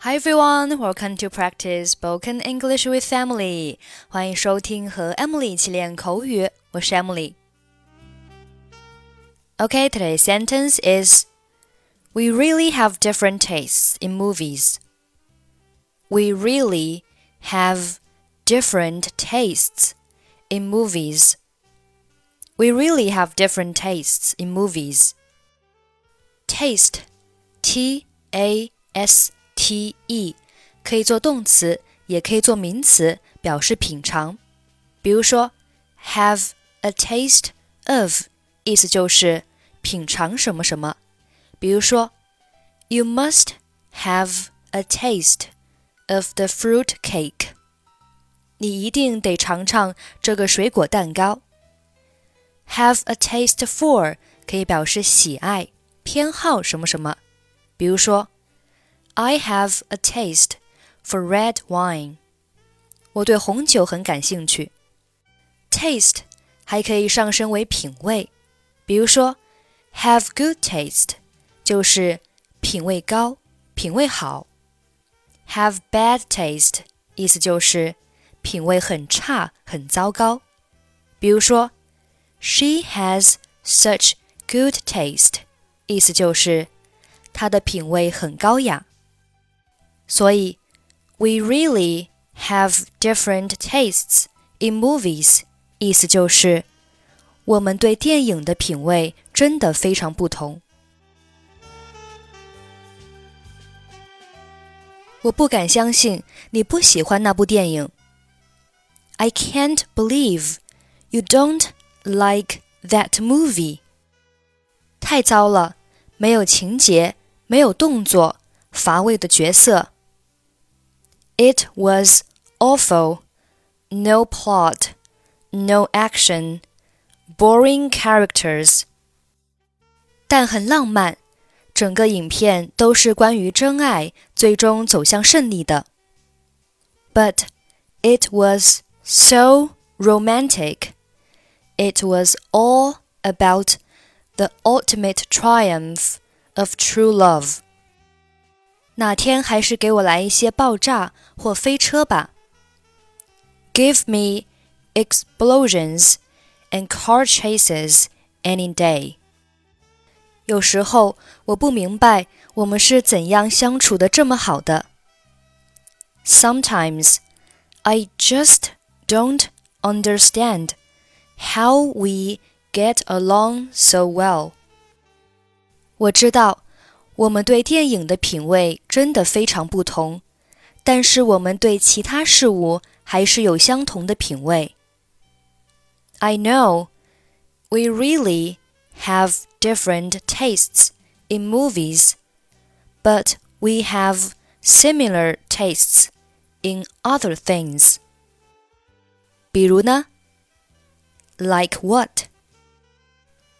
Hi everyone, welcome to practice spoken English with Emily. 欢迎收听和 Emily 一起练口语，我是 Emily。Okay, today's sentence is We really have different tastes in movies. We really have different tastes in movies. We really have different tastes in movies. Taste, T A S T T E 可以做动词，也可以做名词，表示品尝。比如说，have a taste of，意思就是品尝什么什么。比如说，You must have a taste of the fruit cake。你一定得尝尝这个水果蛋糕。Have a taste for 可以表示喜爱、偏好什么什么。比如说。I have a taste for red wine. 我对红酒很感兴趣。Taste 还可以上升为品味，比如说 have good taste 就是品味高、品味好。Have bad taste 意思就是品味很差、很糟糕。比如说 She has such good taste 意思就是她的品味很高雅。 所以，we really have different tastes in movies，意思就是我们对电影的品味真的非常不同。我不敢相信你不喜欢那部电影。I can't believe you don't like that movie。太糟了，没有情节，没有动作，乏味的角色。 It was awful. No plot, no action, boring characters. 但很浪漫，整个影片都是关于真爱最终走向胜利的。But it was so romantic. It was all about the ultimate triumph of true love. 哪天还是给我来一些爆炸或飞车吧。Give me explosions and car chases any day。有时候我不明白我们是怎样相处的这么好的。Sometimes I just don't understand how we get along so well。我知道。 我们对电影的品味真的非常不同，但是我们对其他事物还是有相同的品味。I know we really have different tastes in movies, but we have similar tastes in other things. 比如呢？Like what？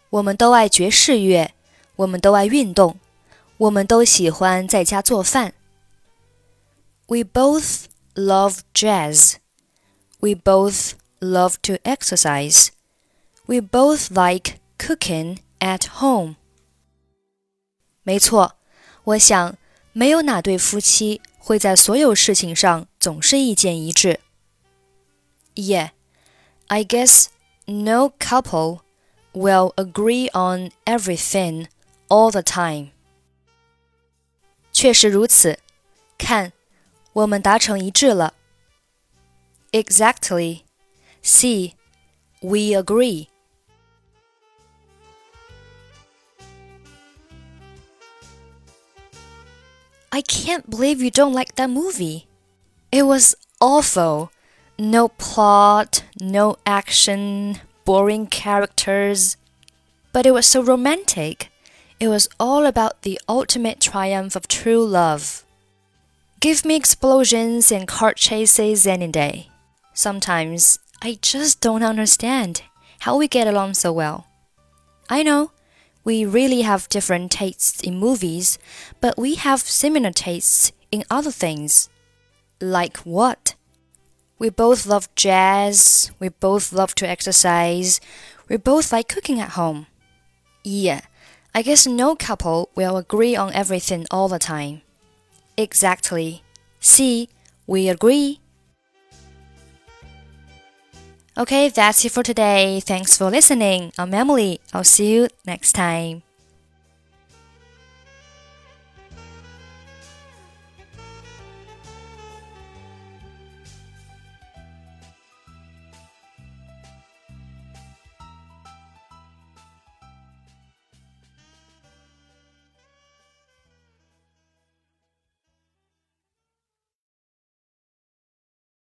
我们都爱爵士乐，我们都爱运动。 我们都喜欢在家做饭。We both love jazz. We both love to exercise. We both like cooking at home. 没错，我想没有哪对夫妻会在所有事情上总是意见一致。Yeah, I guess no couple will agree on everything all the time. 确实如此，看，我们达成一致了。Exactly. See, we agree. I can't believe you don't like that movie. It was awful. No plot, no action, boring characters. But it was so romantic. It was all about the ultimate triumph of true love. Give me explosions and car chases any day. Sometimes I just don't understand how we get along so well. I know we really have different tastes in movies, but we have similar tastes in other things. Like what? We both love jazz, we both love to exercise, we both like cooking at home. Yeah, I guess no couple will agree on everything all the time. Exactly. See, We agree. Okay, that's it for today. Thanks for listening. I'm Emily. I'll see you next time.